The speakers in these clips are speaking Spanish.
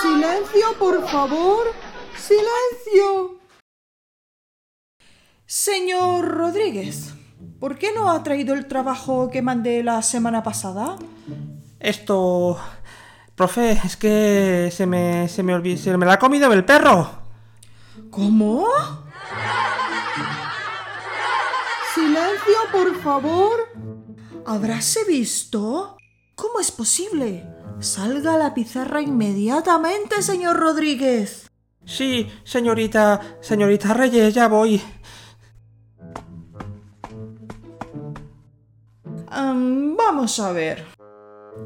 Silencio, por favor. Silencio. Señor Rodríguez, ¿por qué no ha traído el trabajo que mandé la semana pasada? Esto. Profe, es que se me, se me olvidó. Se me la ha comido el perro. ¿Cómo? Silencio, por favor. ¿Habráse visto? ¿Cómo es posible? Salga a la pizarra inmediatamente, señor Rodríguez. Sí, señorita. Señorita Reyes, ya voy. Am, vamos a ver.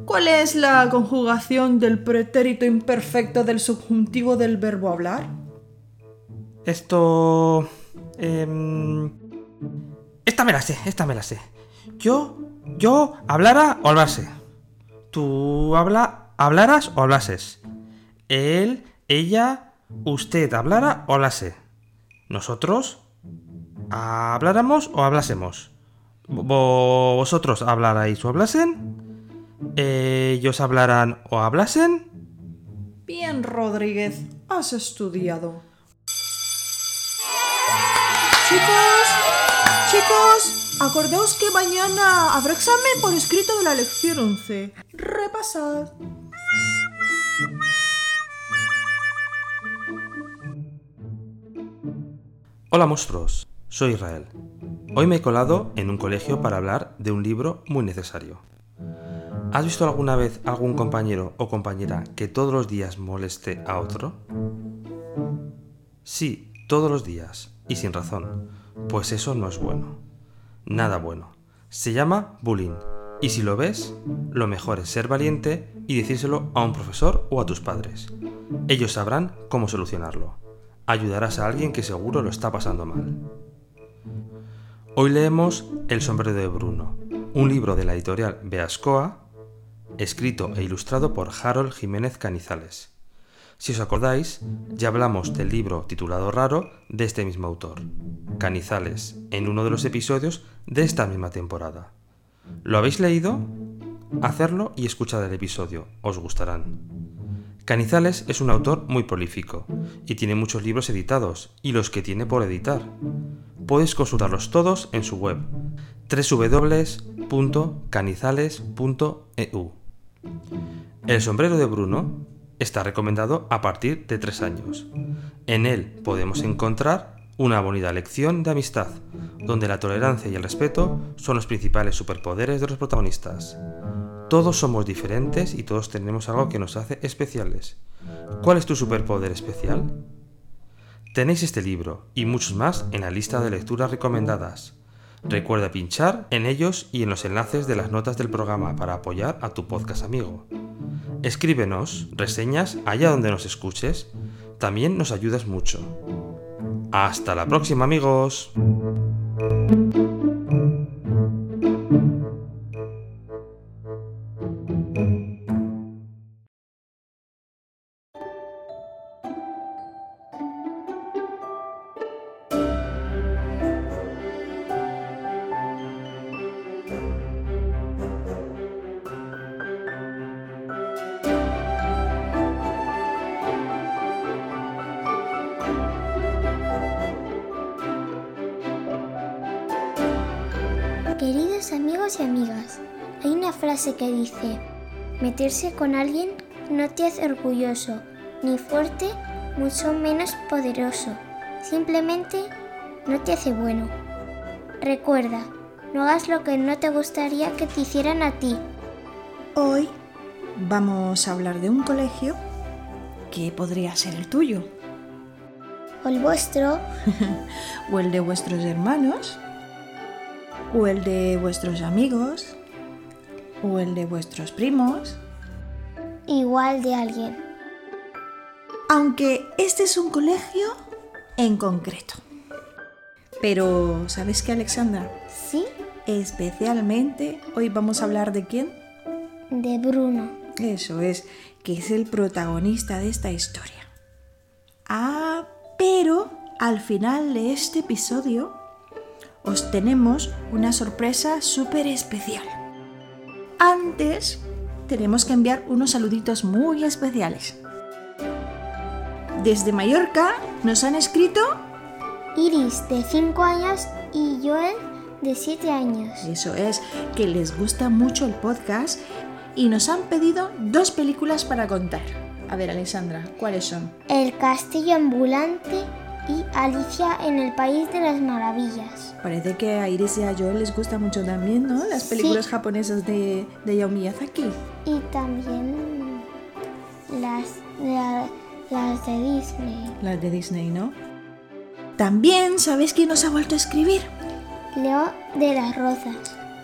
¿Cuál es la conjugación del pretérito imperfecto del subjuntivo del verbo hablar? Esto. em, esta me la sé, esta me la sé. Yo. Yo hablara o hablase. Tú habla. hablaras o hablases. Él, ella, usted hablara o hablase. Nosotros. habláramos o hablásemos. Vo- ¿Vosotros hablarais o hablasen? ¿Ellos hablaran o hablasen? Bien, Rodríguez, has estudiado. Chicos, chicos, acordaos que mañana habrá examen por escrito de la lección 11. Repasad. Hola monstruos, soy Israel. Hoy me he colado en un colegio para hablar de un libro muy necesario. ¿Has visto alguna vez algún compañero o compañera que todos los días moleste a otro? Sí, todos los días, y sin razón, pues eso no es bueno. Nada bueno. Se llama bullying, y si lo ves, lo mejor es ser valiente y decírselo a un profesor o a tus padres. Ellos sabrán cómo solucionarlo. Ayudarás a alguien que seguro lo está pasando mal. Hoy leemos El sombrero de Bruno, un libro de la editorial Beascoa, escrito e ilustrado por Harold Jiménez Canizales. Si os acordáis, ya hablamos del libro titulado Raro de este mismo autor, Canizales, en uno de los episodios de esta misma temporada. ¿Lo habéis leído? Hacerlo y escuchad el episodio, os gustarán. Canizales es un autor muy prolífico y tiene muchos libros editados y los que tiene por editar. Puedes consultarlos todos en su web www.canizales.eu. El sombrero de Bruno está recomendado a partir de 3 años. En él podemos encontrar una bonita lección de amistad, donde la tolerancia y el respeto son los principales superpoderes de los protagonistas. Todos somos diferentes y todos tenemos algo que nos hace especiales. ¿Cuál es tu superpoder especial? Tenéis este libro y muchos más en la lista de lecturas recomendadas. Recuerda pinchar en ellos y en los enlaces de las notas del programa para apoyar a tu podcast amigo. Escríbenos reseñas allá donde nos escuches. También nos ayudas mucho. Hasta la próxima amigos. Y amigas, hay una frase que dice, meterse con alguien no te hace orgulloso, ni fuerte, mucho menos poderoso. Simplemente no te hace bueno. Recuerda, no hagas lo que no te gustaría que te hicieran a ti. Hoy vamos a hablar de un colegio que podría ser el tuyo. o el vuestro, o el de vuestros hermanos, o el de vuestros amigos, o el de vuestros primos. igual de alguien. Aunque este es un colegio en concreto. Pero, ¿sabes qué, Alexandra? ¿Sí? Especialmente hoy vamos a hablar de quién? De Bruno. Eso es, que es el protagonista de esta historia. Ah, pero al final de este episodio os tenemos una sorpresa súper especial. Antes tenemos que enviar unos saluditos muy especiales. Desde Mallorca nos han escrito, Iris, de 5 años, y Joel, de 7 años. eso es, que les gusta mucho el podcast y nos han pedido dos películas para contar. A ver, Alexandra, ¿cuáles son? El castillo ambulante y Alicia en el País de las Maravillas. Parece que a Iris y a Joel les gusta mucho también, ¿no? Las Sí. películas japonesas de, de Hayao Miyazaki. Y también las, la- las de Disney. Las de Disney, ¿no? También, ¿sabéis quién nos ha vuelto a escribir? Leo de las Rozas.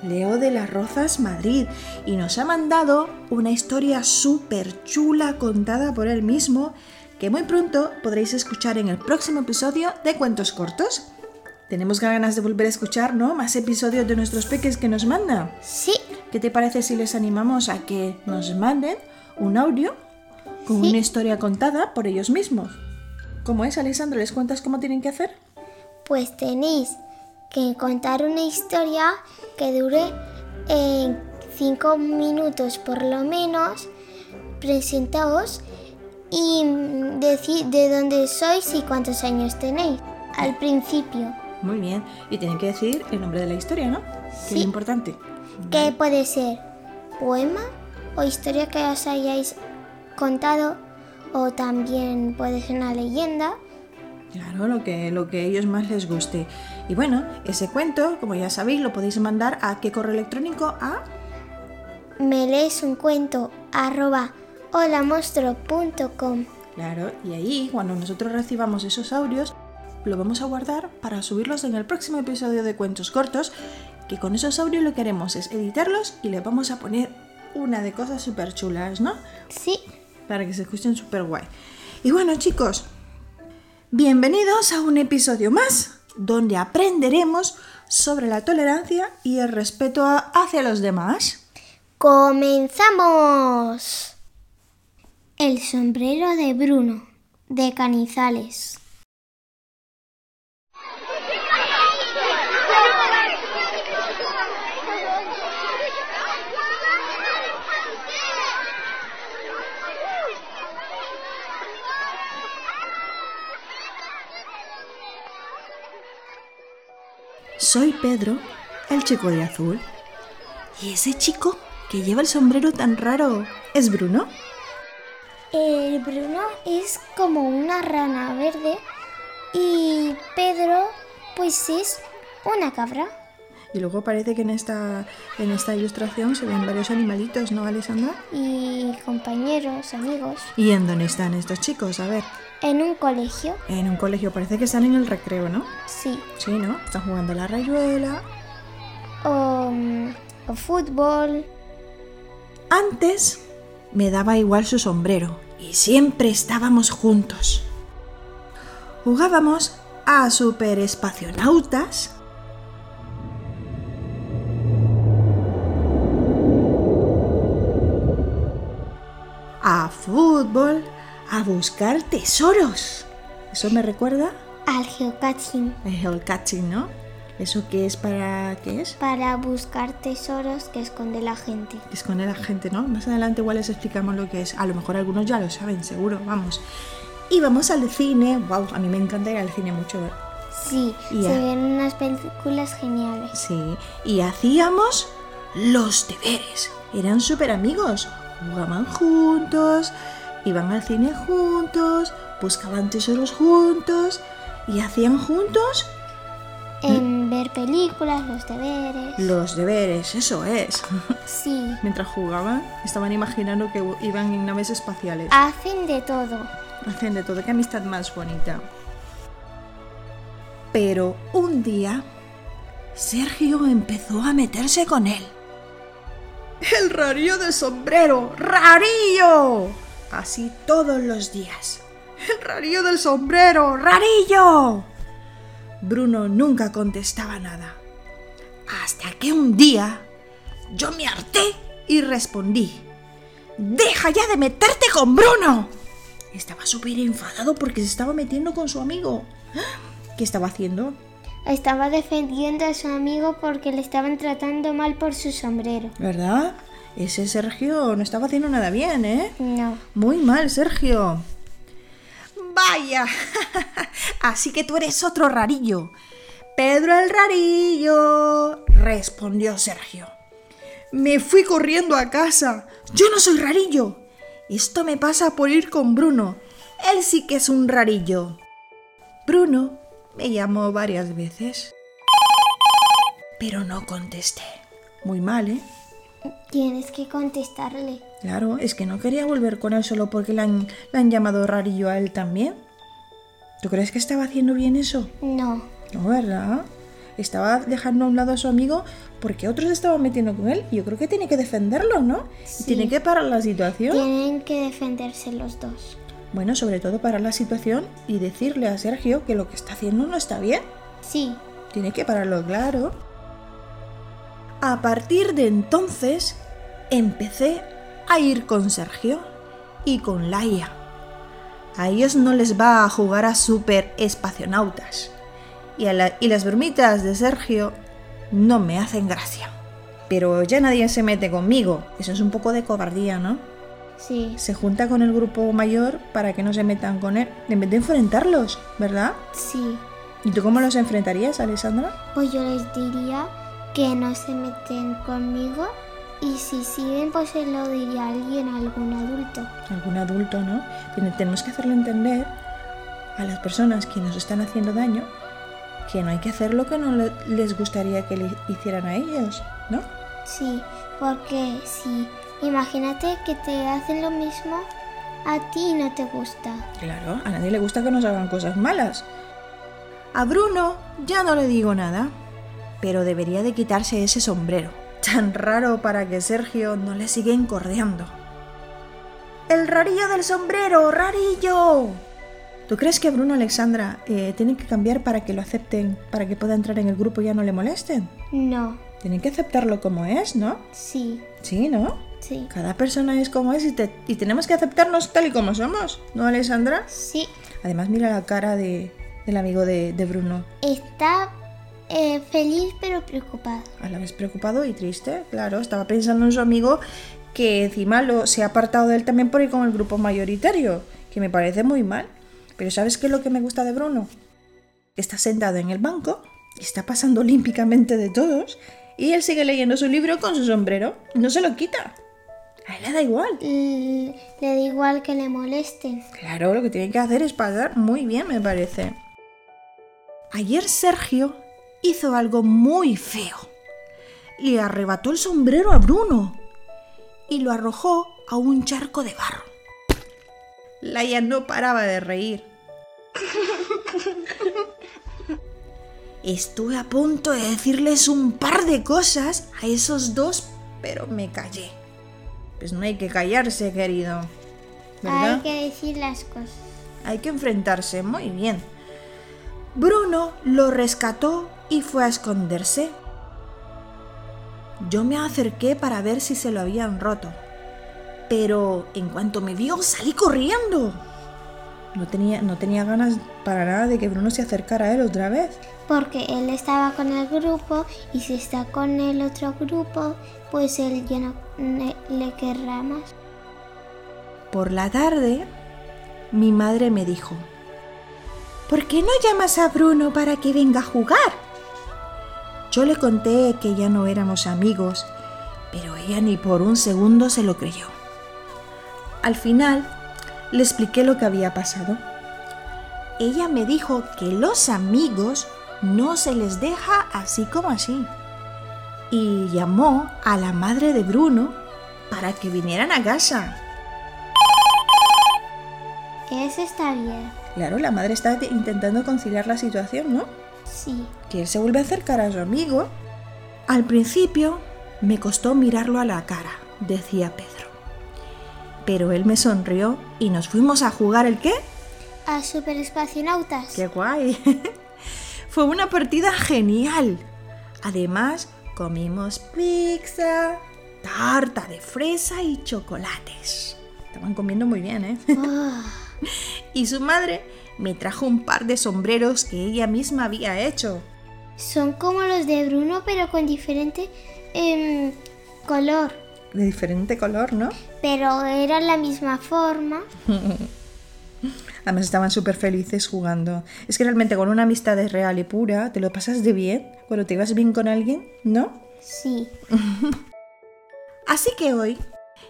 Leo de las Rozas Madrid y nos ha mandado una historia súper chula contada por él mismo que muy pronto podréis escuchar en el próximo episodio de Cuentos Cortos. Tenemos ganas de volver a escuchar, ¿no? Más episodios de nuestros peques que nos mandan. Sí, ¿Qué te parece si les animamos a que nos manden un audio con Sí. una historia contada por ellos mismos? ¿Cómo es, Alexandra? ¿Les cuentas cómo tienen que hacer? pues tenéis que contar una historia que dure 5 minutos por lo menos. Presentaos y decir de dónde sois y cuántos años tenéis. Al principio, Muy bien. Y tienen que decir el nombre de la historia, ¿no? Que es Sí. importante. que puede ser poema o historia que os hayáis contado o también puede ser una leyenda. Claro, lo que, lo que a ellos más les guste. Y bueno, ese cuento, como ya sabéis, lo podéis mandar a qué correo electrónico a Me lees un cuento arroba holamonstruo.com. Claro, y ahí, cuando nosotros recibamos esos audios, lo vamos a guardar para subirlos en el próximo episodio de Cuentos Cortos, que con esos audios lo que haremos es editarlos y le vamos a poner una de cosas súper chulas, ¿no? Sí, Para que se escuchen súper guay. Y bueno, chicos, bienvenidos a un episodio más, donde aprenderemos sobre la tolerancia y el respeto hacia los demás. comenzamos. El sombrero de Bruno, de Canizales. Soy Pedro, el chico de azul. ¿Y ese chico que lleva el sombrero tan raro es Bruno? El Bruno es como una rana verde y Pedro pues es una cabra. Y luego parece que en esta, en esta ilustración se ven varios animalitos, ¿no, Alessandra? y compañeros, amigos, ¿Y en dónde están estos chicos? A ver, en un colegio. en un colegio, parece que están en el recreo, ¿no? Sí, Sí, ¿no? Están jugando a la rayuela. o, mm, o fútbol. Antes me daba igual su sombrero y siempre estábamos juntos. Jugábamos a super espacionautas. A fútbol, a buscar tesoros. Eso me recuerda Al geocaching el geocaching, ¿no? ¿Eso qué es para qué es? para buscar tesoros que esconde la gente. que esconde la gente, ¿no? Más adelante igual les explicamos lo que es. A lo mejor algunos ya lo saben, seguro, vamos. Y vamos al cine. Wow, a mí me encanta ir al cine mucho. Sí, Y se a- ven unas películas geniales. Sí. Y hacíamos los deberes. Eran súper amigos. Jugaban juntos, iban al cine juntos, buscaban tesoros juntos y hacían juntos En ver películas, los deberes. los deberes, eso es. Sí, Mientras jugaban, estaban imaginando que iban en naves espaciales. hacen de todo. Hacen de todo, qué amistad más bonita. Pero un día, Sergio empezó a meterse con él. El rarillo del sombrero, rarillo. Así todos los días. El rarillo del sombrero, rarillo. Bruno nunca contestaba nada. Hasta que un día yo me harté y respondí. ¡Deja ya de meterte con Bruno! Estaba súper enfadado porque se estaba metiendo con su amigo. ¿Qué estaba haciendo? Estaba defendiendo a su amigo porque le estaban tratando mal por su sombrero. ¿Verdad? Ese Sergio no estaba haciendo nada bien, ¿eh? No. Muy mal, Sergio. Vaya. Así que tú eres otro rarillo. Pedro el rarillo, respondió Sergio. Me fui corriendo a casa. Yo no soy rarillo. Esto me pasa por ir con Bruno. Él sí que es un rarillo. Bruno me llamó varias veces. Pero no contesté. Muy mal, ¿eh? Tienes que contestarle. Claro, es que no quería volver con él solo porque le han, le han llamado rarillo a él también. ¿Tú crees que estaba haciendo bien eso? No. No, ¿verdad? Estaba dejando a un lado a su amigo porque otros estaban metiendo con él yo creo que tiene que defenderlo, ¿no? Y Sí. tiene que parar la situación. Tienen que defenderse los dos. Bueno, sobre todo parar la situación y decirle a Sergio que lo que está haciendo no está bien. Sí. Tiene que pararlo claro. A partir de entonces empecé a ir con Sergio y con Laia. A ellos no les va a jugar a super espacionautas. Y, a la- y las bromitas de Sergio no me hacen gracia. Pero ya nadie se mete conmigo. Eso es un poco de cobardía, ¿no? Sí. Se junta con el grupo mayor para que no se metan con él. En vez de enfrentarlos, ¿verdad? Sí. ¿Y tú cómo los enfrentarías, Alessandra? Pues yo les diría que no se meten conmigo y si siguen pues se lo diría a alguien, a algún adulto. algún adulto, ¿no? Tenemos que hacerle entender a las personas que nos están haciendo daño que no hay que hacer lo que no le- les gustaría que le hicieran a ellos, ¿no? Sí, porque si imagínate que te hacen lo mismo a ti y no te gusta. Claro, a nadie le gusta que nos hagan cosas malas. A Bruno ya no le digo nada, pero debería de quitarse ese sombrero, tan raro para que Sergio no le siga encordeando. ¡El rarillo del sombrero! ¡Rarillo! ¿Tú crees que Bruno Alexandra eh, tiene que cambiar para que lo acepten, para que pueda entrar en el grupo y ya no le molesten? No, Tienen que aceptarlo como es, ¿no? sí, Sí, ¿no? sí, Cada persona es como es y, te- y tenemos que aceptarnos tal y como somos, ¿no, Alessandra? sí. Además, mira la cara de, del amigo de, de Bruno. Está eh, feliz pero preocupado. A la vez preocupado y triste, claro. Estaba pensando en su amigo que encima lo, se ha apartado de él también por ir con el grupo mayoritario, que me parece muy mal. Pero ¿sabes qué es lo que me gusta de Bruno? Está sentado en el banco está pasando olímpicamente de todos y él sigue leyendo su libro con su sombrero. No se lo quita. A él le da igual. Le da igual que le molesten. Claro, lo que tiene que hacer es pasar muy bien, me parece. Ayer Sergio hizo algo muy feo. Le arrebató el sombrero a Bruno y lo arrojó a un charco de barro. Laia no paraba de reír. Estuve a punto de decirles un par de cosas a esos dos, pero me callé. Pues no hay que callarse, querido. ¿Verdad? Hay que decir las cosas. Hay que enfrentarse muy bien. Bruno lo rescató y fue a esconderse. Yo me acerqué para ver si se lo habían roto. Pero en cuanto me vio, salí corriendo. No tenía, no tenía ganas para nada de que Bruno se acercara a él otra vez. Porque él estaba con el grupo y si está con el otro grupo, pues él ya no ne- le querrá más. Por la tarde, mi madre me dijo, ¿por qué no llamas a Bruno para que venga a jugar? Yo le conté que ya no éramos amigos, pero ella ni por un segundo se lo creyó. Al final, le expliqué lo que había pasado. Ella me dijo que los amigos no se les deja así como así. Y llamó a la madre de Bruno para que vinieran a casa. Eso está bien. Claro, la madre está te- intentando conciliar la situación, ¿no? Sí. que él se vuelve a acercar a su amigo. Al principio me costó mirarlo a la cara, decía Pedro. Pero él me sonrió y nos fuimos a jugar el qué? A superespacionautas. ¡Qué guay! Fue una partida genial. Además, comimos pizza, tarta de fresa y chocolates. Estaban comiendo muy bien, ¿eh? Ah, Y su madre me trajo un par de sombreros que ella misma había hecho. son como los de Bruno, pero con diferente em, color. De diferente color, ¿no? Pero eran la misma forma. Además estaban súper felices jugando. Es que realmente con una amistad real y pura, te lo pasas de bien cuando te ibas bien con alguien, ¿no? Sí. Así que hoy,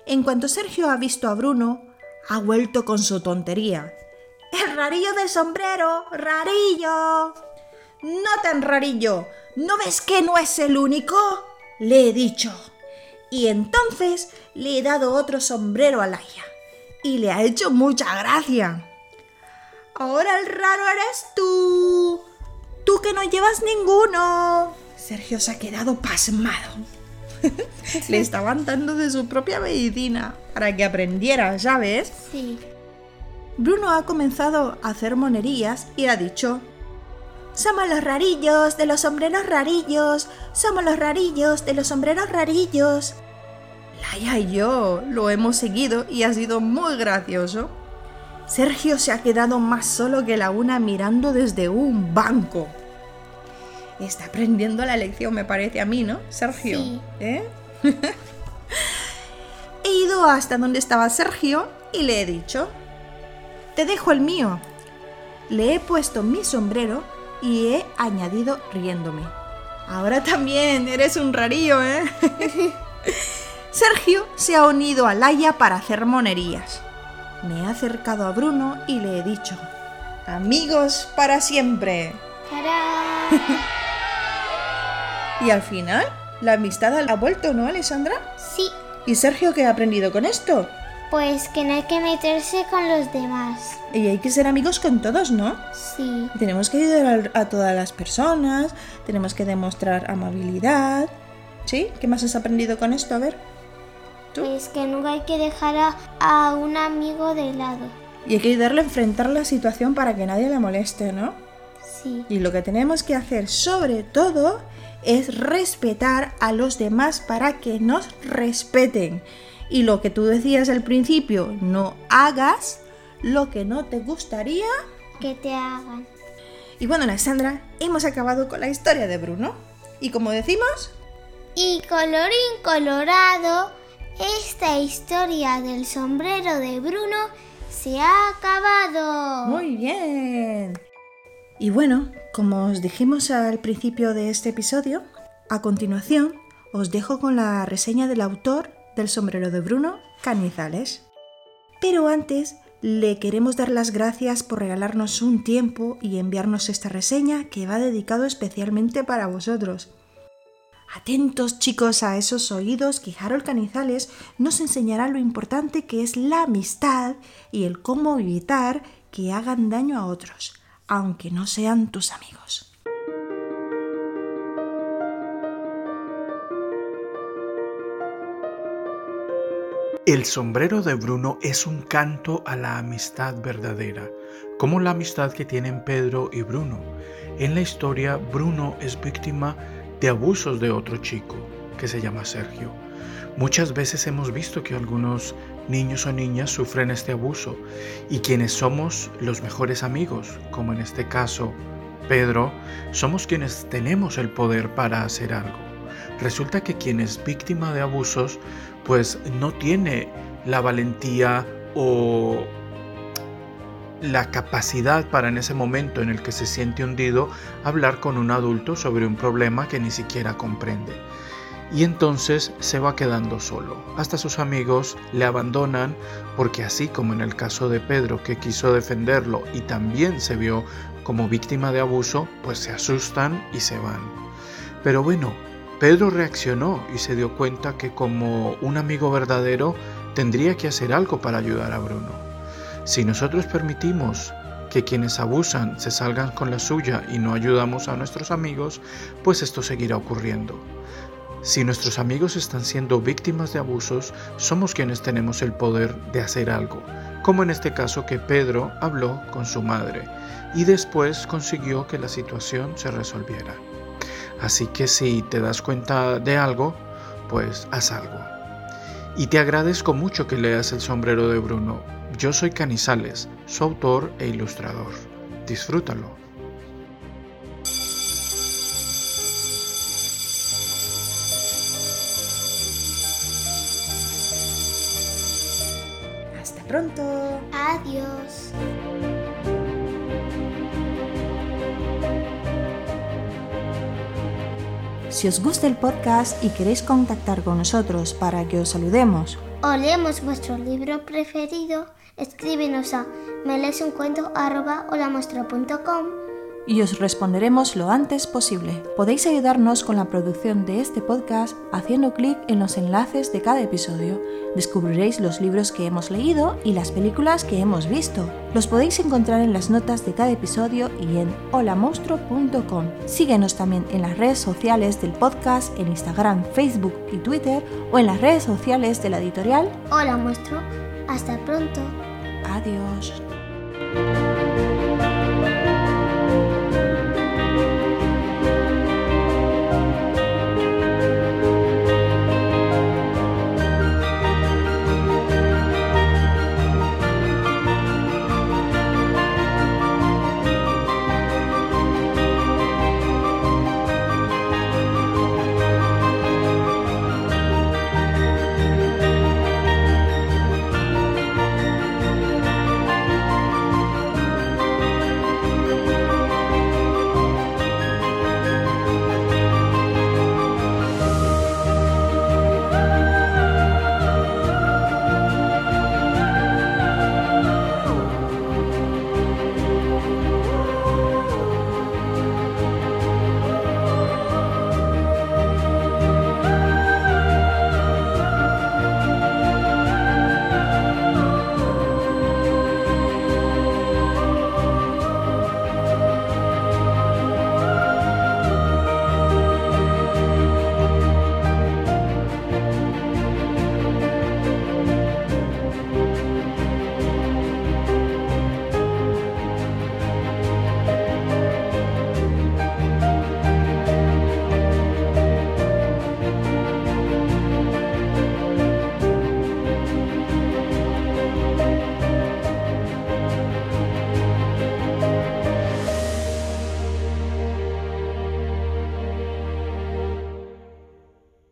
en cuanto Sergio ha visto a Bruno, ha vuelto con su tontería. ¡El rarillo del sombrero! ¡Rarillo! No tan rarillo. ¿No ves que no es el único? Le he dicho. Y entonces le he dado otro sombrero a Laia. Y le ha hecho mucha gracia. Ahora el raro eres tú. Tú que no llevas ninguno. Sergio se ha quedado pasmado. Le estaban dando de su propia medicina para que aprendiera, ¿sabes? Sí. Bruno ha comenzado a hacer monerías y ha dicho: Somos los rarillos de los sombreros rarillos, somos los rarillos de los sombreros rarillos. Laia y yo lo hemos seguido y ha sido muy gracioso. Sergio se ha quedado más solo que la una mirando desde un banco. Está aprendiendo la lección, me parece a mí, ¿no, Sergio? Sí. ¿Eh? he ido hasta donde estaba Sergio y le he dicho, te dejo el mío. Le he puesto mi sombrero y he añadido riéndome. Ahora también eres un rarillo, ¿eh? Sergio se ha unido a Laia para hacer monerías. Me he acercado a Bruno y le he dicho, amigos para siempre. ¡Tarán! Y al final, la amistad ha vuelto, ¿no, Alessandra? Sí. ¿Y Sergio qué ha aprendido con esto? Pues que no hay que meterse con los demás. Y hay que ser amigos con todos, ¿no? Sí. Tenemos que ayudar a, a todas las personas, tenemos que demostrar amabilidad. ¿Sí? ¿Qué más has aprendido con esto? A ver. ¿Tú? Pues que nunca hay que dejar a, a un amigo de lado. Y hay que ayudarle a enfrentar la situación para que nadie le moleste, ¿no? Sí. Y lo que tenemos que hacer sobre todo es respetar a los demás para que nos respeten. Y lo que tú decías al principio, no hagas lo que no te gustaría. Que te hagan. Y bueno, Alexandra, hemos acabado con la historia de Bruno. Y como decimos, Y colorín colorado, esta historia del sombrero de Bruno se ha acabado. muy bien. Y bueno, como os dijimos al principio de este episodio, a continuación os dejo con la reseña del autor del sombrero de Bruno, Canizales. Pero antes, le queremos dar las gracias por regalarnos un tiempo y enviarnos esta reseña que va dedicado especialmente para vosotros. Atentos chicos a esos oídos que Harold Canizales nos enseñará lo importante que es la amistad y el cómo evitar que hagan daño a otros, aunque no sean tus amigos. El sombrero de Bruno es un canto a la amistad verdadera, como la amistad que tienen Pedro y Bruno. En la historia, Bruno es víctima de abusos de otro chico, que se llama Sergio. Muchas veces hemos visto que algunos niños o niñas sufren este abuso y quienes somos los mejores amigos, como en este caso Pedro, somos quienes tenemos el poder para hacer algo. Resulta que quien es víctima de abusos pues no tiene la valentía o la capacidad para en ese momento en el que se siente hundido hablar con un adulto sobre un problema que ni siquiera comprende. Y entonces se va quedando solo. Hasta sus amigos le abandonan porque así como en el caso de Pedro que quiso defenderlo y también se vio como víctima de abuso, pues se asustan y se van. Pero bueno, Pedro reaccionó y se dio cuenta que como un amigo verdadero tendría que hacer algo para ayudar a Bruno. Si nosotros permitimos que quienes abusan se salgan con la suya y no ayudamos a nuestros amigos, pues esto seguirá ocurriendo. Si nuestros amigos están siendo víctimas de abusos, somos quienes tenemos el poder de hacer algo, como en este caso que Pedro habló con su madre y después consiguió que la situación se resolviera. Así que si te das cuenta de algo, pues haz algo. Y te agradezco mucho que leas El sombrero de Bruno. Yo soy Canizales, su autor e ilustrador. Disfrútalo. Hasta pronto. Adiós. Si os gusta el podcast y queréis contactar con nosotros para que os saludemos. O leemos vuestro libro preferido, escríbenos a melesuncuento.com y os responderemos lo antes posible. Podéis ayudarnos con la producción de este podcast haciendo clic en los enlaces de cada episodio. Descubriréis los libros que hemos leído y las películas que hemos visto. Los podéis encontrar en las notas de cada episodio y en holamonstruo.com. Síguenos también en las redes sociales del podcast en Instagram, Facebook y Twitter o en las redes sociales de la editorial. Hola, monstruo. Hasta pronto. Adiós.